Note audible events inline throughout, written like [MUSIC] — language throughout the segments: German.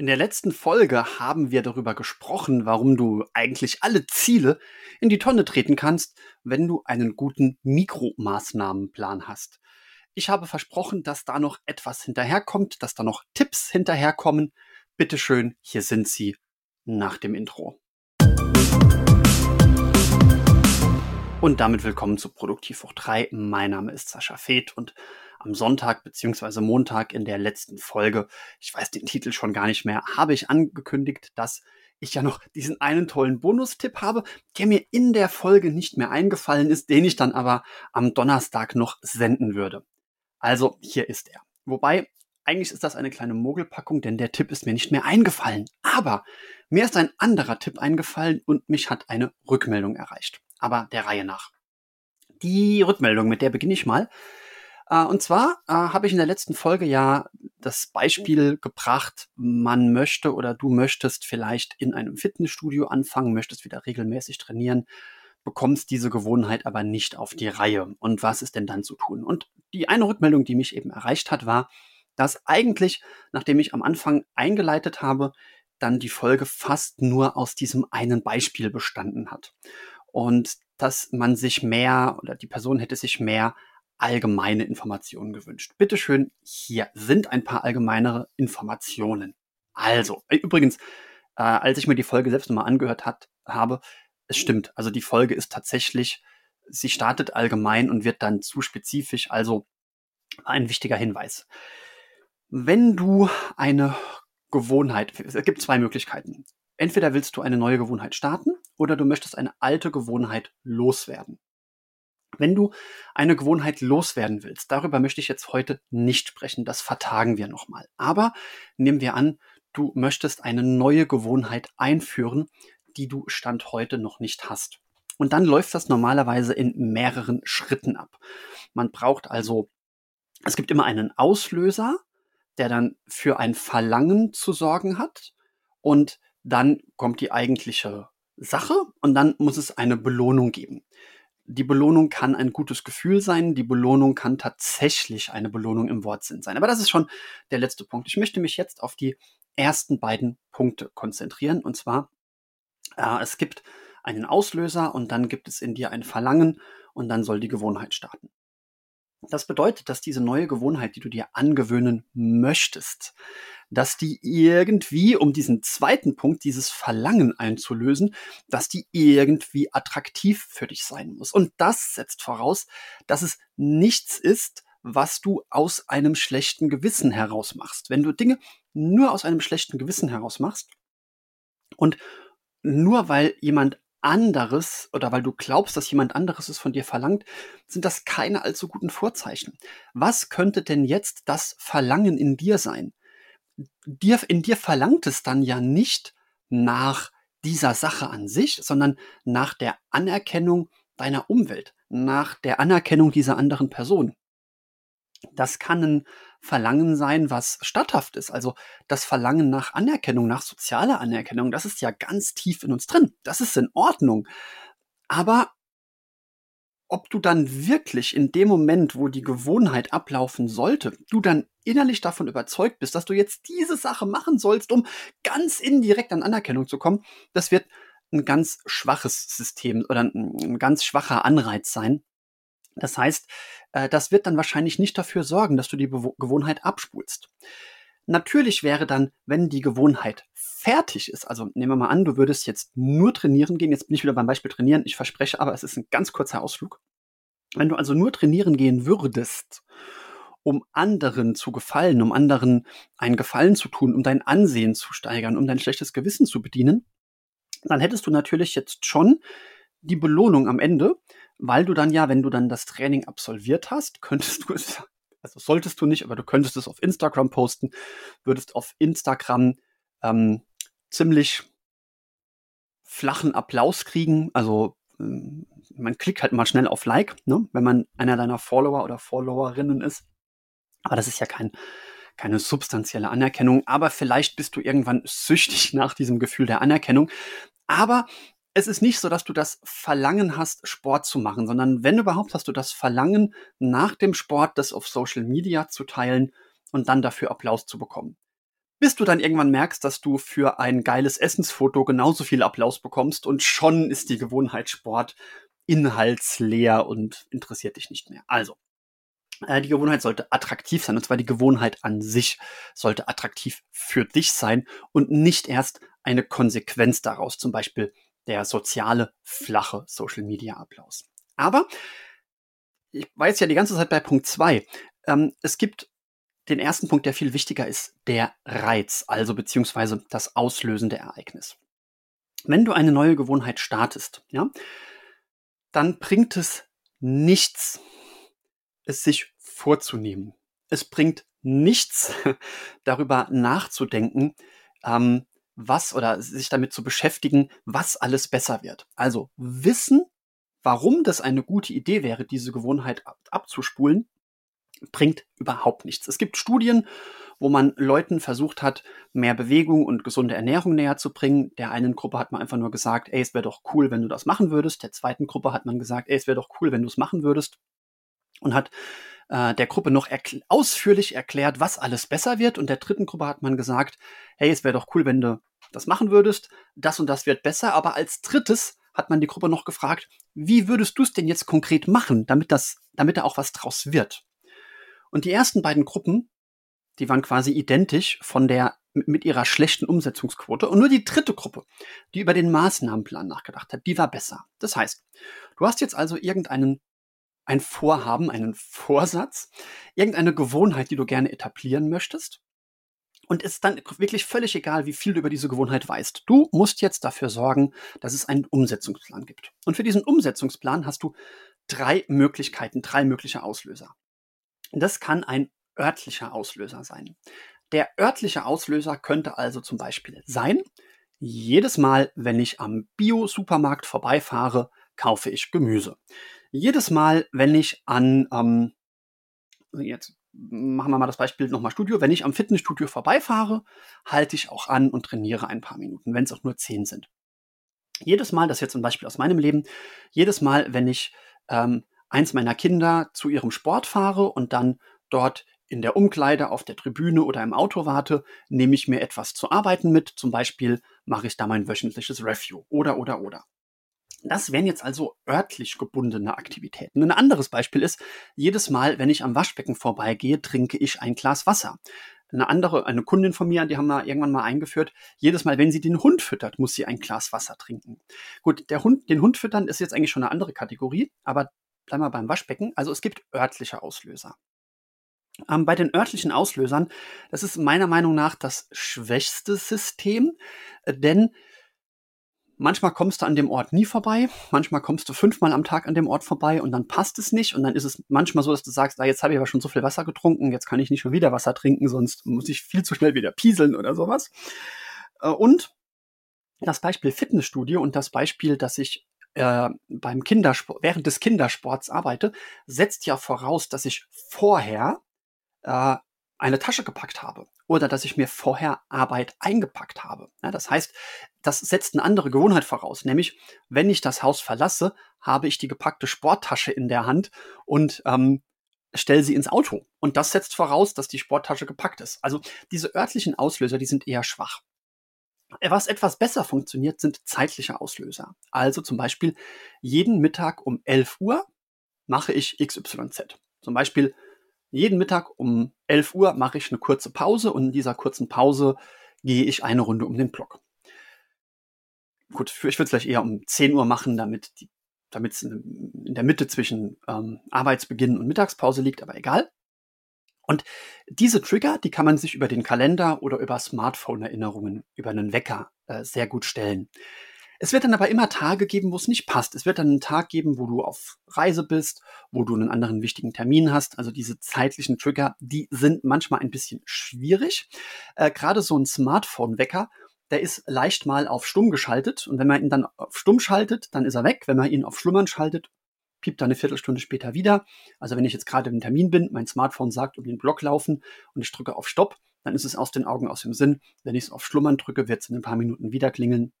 In der letzten Folge haben wir darüber gesprochen, warum du eigentlich alle Ziele in die Tonne treten kannst, wenn du einen guten Mikromaßnahmenplan hast. Ich habe versprochen, dass da noch etwas hinterherkommt, dass da noch Tipps hinterherkommen. Bitteschön, hier sind sie nach dem Intro. Und damit willkommen zu Produktiv hoch 3. Mein Name ist Sascha Feth und am Sonntag beziehungsweise Montag in der letzten Folge, ich weiß den Titel schon gar nicht mehr, habe ich angekündigt, dass ich ja noch diesen einen tollen Bonustipp habe, der mir in der Folge nicht mehr eingefallen ist, den ich dann aber am Donnerstag noch senden würde. Also hier ist er. Wobei, eigentlich ist das eine kleine Mogelpackung, denn der Tipp ist mir nicht mehr eingefallen. Aber mir ist ein anderer Tipp eingefallen und mich hat eine Rückmeldung erreicht. Aber der Reihe nach. Die Rückmeldung, mit der beginne ich mal. Äh, und zwar äh, habe ich in der letzten Folge ja das Beispiel gebracht, man möchte oder du möchtest vielleicht in einem Fitnessstudio anfangen, möchtest wieder regelmäßig trainieren, bekommst diese Gewohnheit aber nicht auf die Reihe. Und was ist denn dann zu tun? Und die eine Rückmeldung, die mich eben erreicht hat, war, dass eigentlich, nachdem ich am Anfang eingeleitet habe, dann die Folge fast nur aus diesem einen Beispiel bestanden hat. Und dass man sich mehr oder die Person hätte sich mehr allgemeine Informationen gewünscht. Bitteschön, hier sind ein paar allgemeinere Informationen. Also, äh, übrigens, äh, als ich mir die Folge selbst nochmal angehört hat, habe, es stimmt. Also die Folge ist tatsächlich, sie startet allgemein und wird dann zu spezifisch. Also ein wichtiger Hinweis. Wenn du eine Gewohnheit, es gibt zwei Möglichkeiten. Entweder willst du eine neue Gewohnheit starten oder du möchtest eine alte Gewohnheit loswerden. Wenn du eine Gewohnheit loswerden willst, darüber möchte ich jetzt heute nicht sprechen, das vertagen wir nochmal. Aber nehmen wir an, du möchtest eine neue Gewohnheit einführen, die du Stand heute noch nicht hast. Und dann läuft das normalerweise in mehreren Schritten ab. Man braucht also, es gibt immer einen Auslöser, der dann für ein Verlangen zu sorgen hat. Und dann kommt die eigentliche Sache und dann muss es eine Belohnung geben die Belohnung kann ein gutes Gefühl sein, die Belohnung kann tatsächlich eine Belohnung im Wortsinn sein. Aber das ist schon der letzte Punkt. Ich möchte mich jetzt auf die ersten beiden Punkte konzentrieren. Und zwar, äh, es gibt einen Auslöser und dann gibt es in dir ein Verlangen und dann soll die Gewohnheit starten. Das bedeutet, dass diese neue Gewohnheit, die du dir angewöhnen möchtest, dass die irgendwie, um diesen zweiten Punkt, dieses Verlangen einzulösen, dass die irgendwie attraktiv für dich sein muss. Und das setzt voraus, dass es nichts ist, was du aus einem schlechten Gewissen heraus machst. Wenn du Dinge nur aus einem schlechten Gewissen heraus machst und nur weil jemand anderes oder weil du glaubst, dass jemand anderes es von dir verlangt, sind das keine allzu guten Vorzeichen. Was könnte denn jetzt das Verlangen in dir sein? Dir, in dir verlangt es dann ja nicht nach dieser Sache an sich, sondern nach der Anerkennung deiner Umwelt, nach der Anerkennung dieser anderen Person. Das kann ein Verlangen sein, was statthaft ist. Also das Verlangen nach Anerkennung, nach sozialer Anerkennung, das ist ja ganz tief in uns drin. Das ist in Ordnung. Aber ob du dann wirklich in dem Moment, wo die Gewohnheit ablaufen sollte, du dann innerlich davon überzeugt bist, dass du jetzt diese Sache machen sollst, um ganz indirekt an Anerkennung zu kommen, das wird ein ganz schwaches System oder ein, ganz schwacher Anreiz sein. Das heißt, äh, das wird dann wahrscheinlich nicht dafür sorgen, dass du die Gewohnheit abspulst. Natürlich wäre dann, wenn die Gewohnheit fertig ist, also nehmen wir mal an, du würdest jetzt nur trainieren gehen, jetzt bin ich wieder beim Beispiel trainieren, ich verspreche aber, es ist ein ganz kurzer Ausflug. Wenn du also nur trainieren gehen würdest, um anderen zu gefallen, um anderen einen Gefallen zu tun, um dein Ansehen zu steigern, um dein schlechtes Gewissen zu bedienen, dann hättest du natürlich jetzt schon die Belohnung am Ende, weil du dann ja, wenn du dann das Training absolviert hast, könntest du es also solltest du nicht, aber du könntest es auf Instagram posten, würdest auf Instagram ähm, ziemlich flachen Applaus kriegen. Also ähm, man klickt halt mal schnell auf Like, ne, wenn man einer deiner Follower oder Followerinnen ist. Aber das ist ja kein, keine substanzielle Anerkennung. Aber vielleicht bist du irgendwann süchtig [LAUGHS] nach diesem Gefühl der Anerkennung. Aber es ist nicht so, dass du das Verlangen hast, Sport zu machen, sondern wenn überhaupt hast du das Verlangen, nach dem Sport das auf Social Media zu teilen und dann dafür Applaus zu bekommen. Bis du dann irgendwann merkst, dass du für ein geiles Essensfoto genauso viel Applaus bekommst und schon ist die Gewohnheit Sport inhaltsleer und interessiert dich nicht mehr. Also, äh, die Gewohnheit sollte attraktiv sein, und zwar die Gewohnheit an sich sollte attraktiv für dich sein und nicht erst eine Konsequenz daraus, zum Beispiel der soziale, flache Social-Media-Applaus. Aber ich jetzt ja die ganze Zeit bei Punkt zwei. Ähm, es gibt den ersten Punkt, der viel wichtiger ist, der Reiz, also beziehungsweise das auslösende Ereignis. Wenn du eine neue Gewohnheit startest, ja, dann bringt es nichts, es sich vorzunehmen. Es bringt nichts, [LAUGHS] darüber nachzudenken, ähm, was oder sich damit zu beschäftigen, was alles besser wird. Also wissen, warum das eine gute Idee wäre, diese Gewohnheit ab abzuspulen, bringt überhaupt nichts. Es gibt Studien, wo man Leuten versucht hat, mehr Bewegung und gesunde Ernährung näher zu bringen. Der einen Gruppe hat man einfach nur gesagt, ey, es wäre doch cool, wenn du das machen würdest. Der zweiten Gruppe hat man gesagt, ey, es wäre doch cool, wenn du es machen würdest. Und hat äh, der Gruppe noch erkl ausführlich erklärt, was alles besser wird. Und der dritten Gruppe hat man gesagt, hey, es wäre doch cool, wenn du das machen würdest. Das und das wird besser. Aber als drittes hat man die Gruppe noch gefragt, wie würdest du es denn jetzt konkret machen, damit das, damit da auch was draus wird? Und die ersten beiden Gruppen, die waren quasi identisch von der, mit ihrer schlechten Umsetzungsquote. Und nur die dritte Gruppe, die über den Maßnahmenplan nachgedacht hat, die war besser. Das heißt, du hast jetzt also irgendeinen, ein Vorhaben, einen Vorsatz, irgendeine Gewohnheit, die du gerne etablieren möchtest. Und es ist dann wirklich völlig egal, wie viel du über diese Gewohnheit weißt. Du musst jetzt dafür sorgen, dass es einen Umsetzungsplan gibt. Und für diesen Umsetzungsplan hast du drei Möglichkeiten, drei mögliche Auslöser. Das kann ein örtlicher Auslöser sein. Der örtliche Auslöser könnte also zum Beispiel sein, jedes Mal, wenn ich am Bio-Supermarkt vorbeifahre, kaufe ich Gemüse. Jedes Mal, wenn ich an, ähm, jetzt machen wir mal das Beispiel nochmal Studio, wenn ich am Fitnessstudio vorbeifahre, halte ich auch an und trainiere ein paar Minuten, wenn es auch nur zehn sind. Jedes Mal, das ist jetzt ein Beispiel aus meinem Leben, jedes Mal, wenn ich ähm, eins meiner Kinder zu ihrem Sport fahre und dann dort in der Umkleide, auf der Tribüne oder im Auto warte, nehme ich mir etwas zu arbeiten mit. Zum Beispiel mache ich da mein wöchentliches Review oder, oder, oder. Das wären jetzt also örtlich gebundene Aktivitäten. Ein anderes Beispiel ist, jedes Mal, wenn ich am Waschbecken vorbeigehe, trinke ich ein Glas Wasser. Eine andere, eine Kundin von mir, die haben wir irgendwann mal eingeführt, jedes Mal, wenn sie den Hund füttert, muss sie ein Glas Wasser trinken. Gut, der Hund, den Hund füttern ist jetzt eigentlich schon eine andere Kategorie, aber bleiben wir beim Waschbecken. Also es gibt örtliche Auslöser. Ähm, bei den örtlichen Auslösern, das ist meiner Meinung nach das schwächste System, äh, denn manchmal kommst du an dem Ort nie vorbei, manchmal kommst du fünfmal am Tag an dem Ort vorbei und dann passt es nicht und dann ist es manchmal so, dass du sagst, ah, jetzt habe ich aber schon so viel Wasser getrunken, jetzt kann ich nicht schon wieder Wasser trinken, sonst muss ich viel zu schnell wieder pieseln oder sowas. Äh, und das Beispiel Fitnessstudio und das Beispiel, dass ich äh, beim Kindersport, während des Kindersports arbeite, setzt ja voraus, dass ich vorher äh, eine Tasche gepackt habe oder dass ich mir vorher Arbeit eingepackt habe. Ja, das heißt, das setzt eine andere Gewohnheit voraus, nämlich wenn ich das Haus verlasse, habe ich die gepackte Sporttasche in der Hand und ähm, stelle sie ins Auto. Und das setzt voraus, dass die Sporttasche gepackt ist. Also diese örtlichen Auslöser, die sind eher schwach. Was etwas besser funktioniert, sind zeitliche Auslöser. Also zum Beispiel jeden Mittag um 11 Uhr mache ich XYZ. Zum Beispiel jeden Mittag um 11 Uhr mache ich eine kurze Pause und in dieser kurzen Pause gehe ich eine Runde um den Block. Gut, ich würde es vielleicht eher um 10 Uhr machen, damit es in der Mitte zwischen ähm, Arbeitsbeginn und Mittagspause liegt, aber egal. Und diese Trigger, die kann man sich über den Kalender oder über Smartphone-Erinnerungen, über einen Wecker äh, sehr gut stellen. Es wird dann aber immer Tage geben, wo es nicht passt. Es wird dann einen Tag geben, wo du auf Reise bist, wo du einen anderen wichtigen Termin hast. Also diese zeitlichen Trigger, die sind manchmal ein bisschen schwierig. Äh, Gerade so ein Smartphone-Wecker, der ist leicht mal auf Stumm geschaltet. Und wenn man ihn dann auf Stumm schaltet, dann ist er weg. Wenn man ihn auf Schlummern schaltet, piept dann eine Viertelstunde später wieder. Also wenn ich jetzt gerade im Termin bin, mein Smartphone sagt, um den Block laufen und ich drücke auf Stopp, dann ist es aus den Augen, aus dem Sinn. Wenn ich es auf Schlummern drücke, wird es in ein paar Minuten wieder klingeln.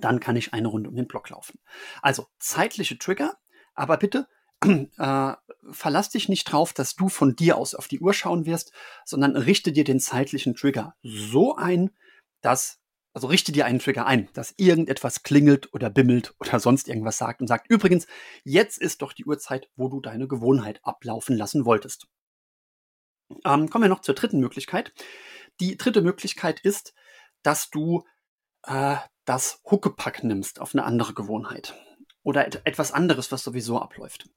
Dann kann ich eine Runde um den Block laufen. Also zeitliche Trigger, aber bitte [CLEARS THROAT] äh, verlass dich nicht drauf, dass du von dir aus auf die Uhr schauen wirst, sondern richte dir den zeitlichen Trigger so ein, dass, also richte dir einen Trigger ein, dass irgendetwas klingelt oder bimmelt [LAUGHS] oder sonst irgendwas sagt und sagt, übrigens, jetzt ist doch die Uhrzeit, wo du deine Gewohnheit ablaufen lassen wolltest. Ähm, kommen wir noch zur dritten Möglichkeit. Die dritte Möglichkeit ist, dass du äh, das Huckepack nimmst auf eine andere Gewohnheit oder et etwas anderes, was sowieso abläuft.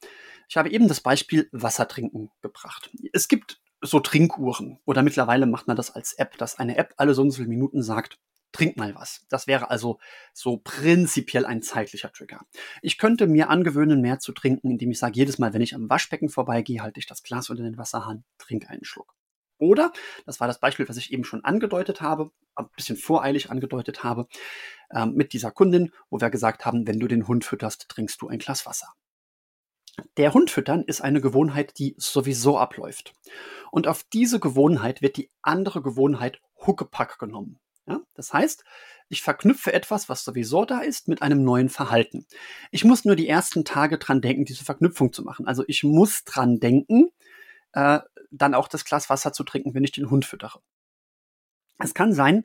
Ich habe eben das Beispiel Wasser trinken gebracht. Es gibt so Trinkuhren oder mittlerweile macht man das als App, dass eine App alle so und so viele Minuten sagt, trink mal was. Das wäre also so prinzipiell ein zeitlicher Trigger. Ich könnte mir angewöhnen, mehr zu trinken, indem ich sage, jedes Mal, wenn ich am Waschbecken vorbeigehe, halte ich das Glas unter den Wasserhahn, trinke einen Schluck. Oder, das war das Beispiel, was ich eben schon angedeutet habe, ein bisschen voreilig angedeutet habe, ähm, mit dieser Kundin, wo wir gesagt haben, wenn du den Hund fütterst, trinkst du ein Glas Wasser. Der Hund füttern ist eine Gewohnheit, die sowieso abläuft. Und auf diese Gewohnheit wird die andere Gewohnheit Huckepack genommen. Ja? Das heißt, ich verknüpfe etwas, was sowieso da ist, mit einem neuen Verhalten. Ich muss nur die ersten Tage dran denken, diese Verknüpfung zu machen. Also ich muss dran denken, äh, dann auch das Glas Wasser zu trinken, wenn ich den Hund füttere. Es kann sein,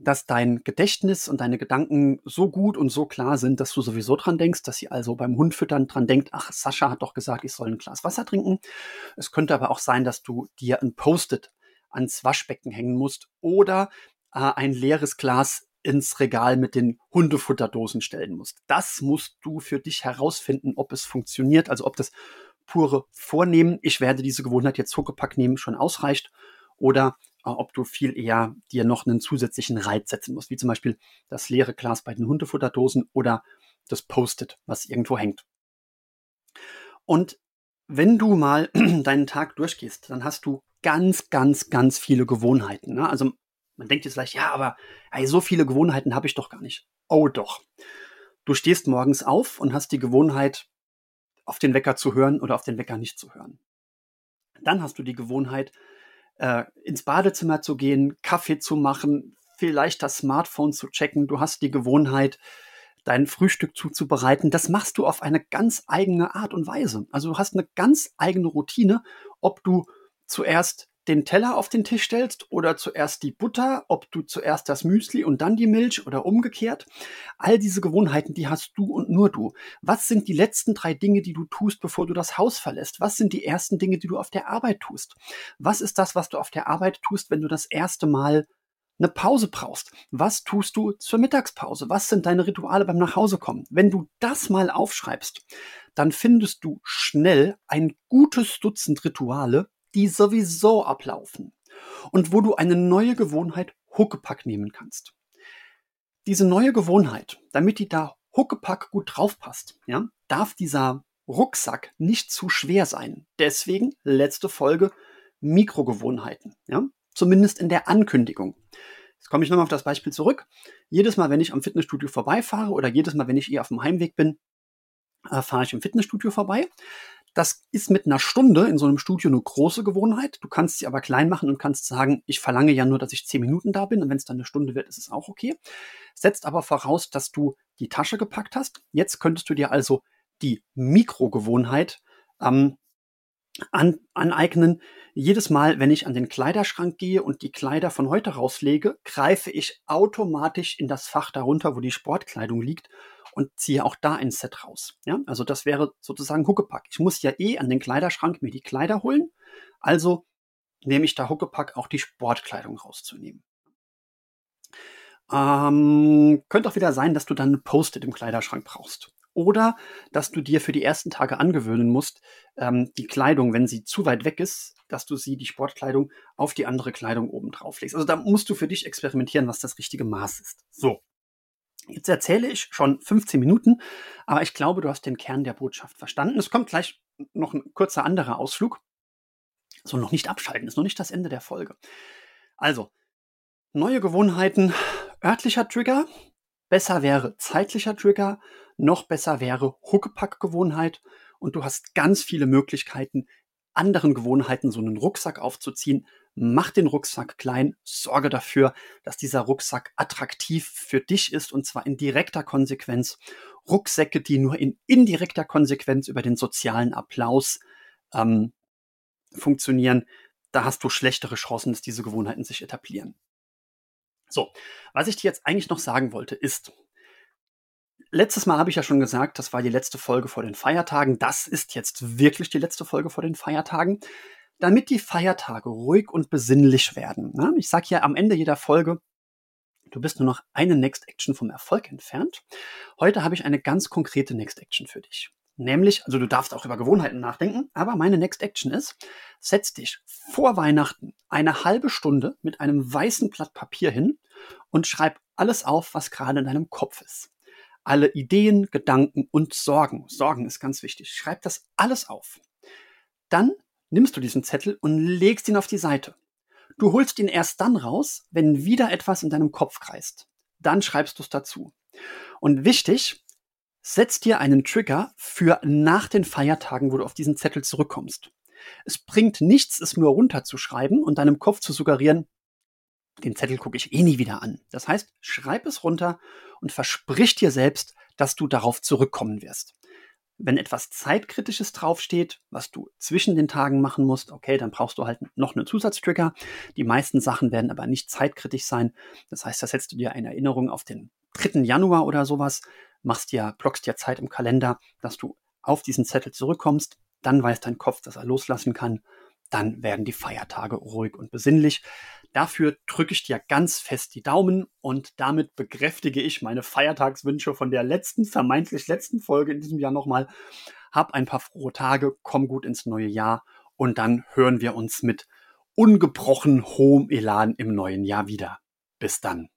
dass dein Gedächtnis und deine Gedanken so gut und so klar sind, dass du sowieso dran denkst, dass sie also beim Hundfüttern dran denkt, ach, Sascha hat doch gesagt, ich soll ein Glas Wasser trinken. Es könnte aber auch sein, dass du dir ein Post-it ans Waschbecken hängen musst oder äh, ein leeres Glas ins Regal mit den Hundefutterdosen stellen musst. Das musst du für dich herausfinden, ob es funktioniert, also ob das pure Vornehmen, ich werde diese Gewohnheit jetzt Huckepack nehmen, schon ausreicht oder äh, ob du viel eher dir noch einen zusätzlichen Reiz setzen musst, wie zum Beispiel das leere Glas bei den Hundefutterdosen oder das Post-it, was irgendwo hängt. Und wenn du mal [CLEARS THROAT] deinen Tag durchgehst, dann hast du ganz, ganz, ganz viele Gewohnheiten. Ne? Also man denkt jetzt vielleicht, ja, aber ey, so viele Gewohnheiten habe ich doch gar nicht. Oh doch. Du stehst morgens auf und hast die Gewohnheit, auf den Wecker zu hören oder auf den Wecker nicht zu hören. Dann hast du die Gewohnheit, äh, ins Badezimmer zu gehen, Kaffee zu machen, vielleicht das Smartphone zu checken. Du hast die Gewohnheit, dein Frühstück zuzubereiten. Das machst du auf eine ganz eigene Art und Weise. Also du hast eine ganz eigene Routine, ob du zuerst den Teller auf den Tisch stellst oder zuerst die Butter, ob du zuerst das Müsli und dann die Milch oder umgekehrt. All diese Gewohnheiten, die hast du und nur du. Was sind die letzten drei Dinge, die du tust, bevor du das Haus verlässt? Was sind die ersten Dinge, die du auf der Arbeit tust? Was ist das, was du auf der Arbeit tust, wenn du das erste Mal eine Pause brauchst. Was tust du zur Mittagspause? Was sind deine Rituale beim Nachhausekommen? Wenn du das mal aufschreibst, dann findest du schnell ein gutes Dutzend Rituale, die sowieso ablaufen und wo du eine neue Gewohnheit Huckepack nehmen kannst. Diese neue Gewohnheit, damit die da Huckepack gut draufpasst, ja, darf dieser Rucksack nicht zu schwer sein. Deswegen letzte Folge Mikrogewohnheiten, ja, zumindest in der Ankündigung. Jetzt komme ich nochmal auf das Beispiel zurück. Jedes Mal, wenn ich am Fitnessstudio vorbeifahre oder jedes Mal, wenn ich eher auf dem Heimweg bin, äh, fahre ich im Fitnessstudio vorbei. Das ist mit einer Stunde in so einem Studio eine große Gewohnheit. Du kannst sie aber klein machen und kannst sagen, ich verlange ja nur, dass ich zehn Minuten da bin und wenn es dann eine Stunde wird, ist es auch okay. Setzt aber voraus, dass du die Tasche gepackt hast. Jetzt könntest du dir also die Mikrogewohnheit ähm, an, aneignen. Jedes Mal, wenn ich an den Kleiderschrank gehe und die Kleider von heute rauslege, greife ich automatisch in das Fach darunter, wo die Sportkleidung liegt und ziehe auch da ein Set raus. Ja, also das wäre sozusagen Huckepack. Ich muss ja eh an den Kleiderschrank mir die Kleider holen. Also nehme ich da Huckepack auch die Sportkleidung rauszunehmen. Ähm, könnte auch wieder sein, dass du dann ein Post-it im Kleiderschrank brauchst. Oder dass du dir für die ersten Tage angewöhnen musst, ähm, die Kleidung, wenn sie zu weit weg ist, dass du sie, die Sportkleidung, auf die andere Kleidung oben drauf legst. Also da musst du für dich experimentieren, was das richtige Maß ist. So. Jetzt erzähle ich schon 15 Minuten, aber ich glaube, du hast den Kern der Botschaft verstanden. Es kommt gleich noch ein kurzer anderer Ausflug. So, noch nicht abschalten, ist noch nicht das Ende der Folge. Also, neue Gewohnheiten, örtlicher Trigger, besser wäre zeitlicher Trigger, noch besser wäre Huckepack-Gewohnheit und du hast ganz viele Möglichkeiten, anderen Gewohnheiten so einen Rucksack aufzuziehen, mach den Rucksack klein, sorge dafür, dass dieser Rucksack attraktiv für dich ist und zwar in direkter Konsequenz. Rucksäcke, die nur in indirekter Konsequenz über den sozialen Applaus ähm, funktionieren, da hast du schlechtere Chancen, dass diese Gewohnheiten sich etablieren. So, was ich dir jetzt eigentlich noch sagen wollte, ist, letztes Mal habe ich ja schon gesagt, das war die letzte Folge vor den Feiertagen. Das ist jetzt wirklich die letzte Folge vor den Feiertagen. Damit die Feiertage ruhig und besinnlich werden. Ne? Ich sage ja am Ende jeder Folge, du bist nur noch eine Next Action vom Erfolg entfernt. Heute habe ich eine ganz konkrete Next Action für dich. Nämlich, also du darfst auch über Gewohnheiten nachdenken, aber meine Next Action ist, setz dich vor Weihnachten eine halbe Stunde mit einem weißen Blatt Papier hin und schreib alles auf, was gerade in deinem Kopf ist. Alle Ideen, Gedanken und Sorgen. Sorgen ist ganz wichtig. Schreib das alles auf. Dann nimmst du diesen Zettel und legst ihn auf die Seite. Du holst ihn erst dann raus, wenn wieder etwas in deinem Kopf kreist. Dann schreibst du es dazu. Und wichtig, Setz dir einen Trigger für nach den Feiertagen, wo du auf diesen Zettel zurückkommst. Es bringt nichts, es nur runterzuschreiben und deinem Kopf zu suggerieren, den Zettel gucke ich eh nie wieder an. Das heißt, schreib es runter und versprich dir selbst, dass du darauf zurückkommen wirst. Wenn etwas Zeitkritisches draufsteht, was du zwischen den Tagen machen musst, okay, dann brauchst du halt noch einen Zusatztrigger. Die meisten Sachen werden aber nicht zeitkritisch sein. Das heißt, da setzt du dir eine Erinnerung auf den 3. Januar oder sowas, machst dir, blockst dir Zeit im Kalender, dass du auf diesen Zettel zurückkommst, dann weiß dein Kopf, dass er loslassen kann, dann werden die Feiertage ruhig und besinnlich. Dafür drücke ich dir ganz fest die Daumen und damit bekräftige ich meine Feiertagswünsche von der letzten, vermeintlich letzten Folge in diesem Jahr nochmal. Hab ein paar frohe Tage, komm gut ins neue Jahr und dann hören wir uns mit ungebrochen hohem Elan im neuen Jahr wieder. Bis dann.